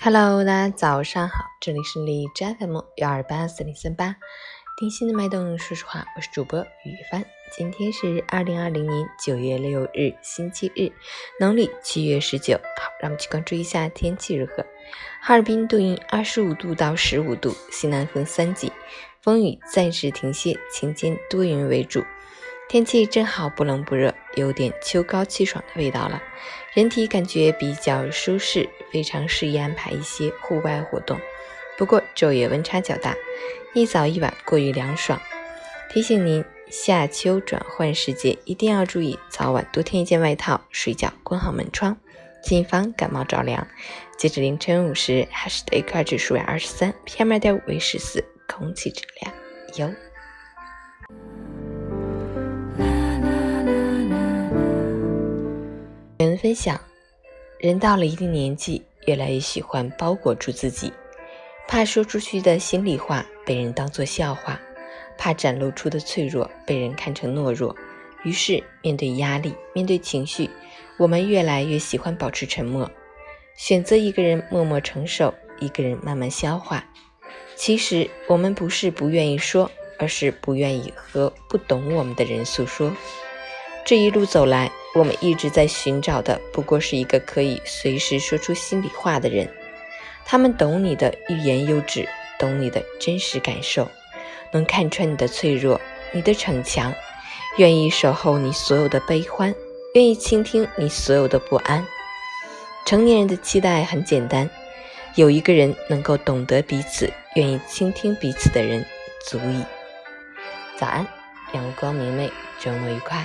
Hello，大家早上好，这里是荔枝 FM 幺二八四零三八，听心的脉动，说实话，我是主播雨帆。今天是二零二零年九月六日，星期日，农历七月十九。好，让我们去关注一下天气如何。哈尔滨多云，二十五度到十五度，西南风三级，风雨暂时停歇，晴间多云为主。天气正好，不冷不热，有点秋高气爽的味道了，人体感觉比较舒适，非常适宜安排一些户外活动。不过昼夜温差较大，一早一晚过于凉爽，提醒您夏秋转换时节一定要注意，早晚多添一件外套，睡觉关好门窗，谨防感冒着凉。截至凌晨五时，海市的 AQI 指数为二十三，PM 二点五为十四，空气质量优。人分享，人到了一定年纪，越来越喜欢包裹住自己，怕说出去的心里话被人当作笑话，怕展露出的脆弱被人看成懦弱。于是，面对压力，面对情绪，我们越来越喜欢保持沉默，选择一个人默默承受，一个人慢慢消化。其实，我们不是不愿意说，而是不愿意和不懂我们的人诉说。这一路走来，我们一直在寻找的，不过是一个可以随时说出心里话的人。他们懂你的欲言又止，懂你的真实感受，能看穿你的脆弱、你的逞强，愿意守候你所有的悲欢，愿意倾听你所有的不安。成年人的期待很简单，有一个人能够懂得彼此、愿意倾听彼此的人，足矣。早安，阳光明媚，周末愉快。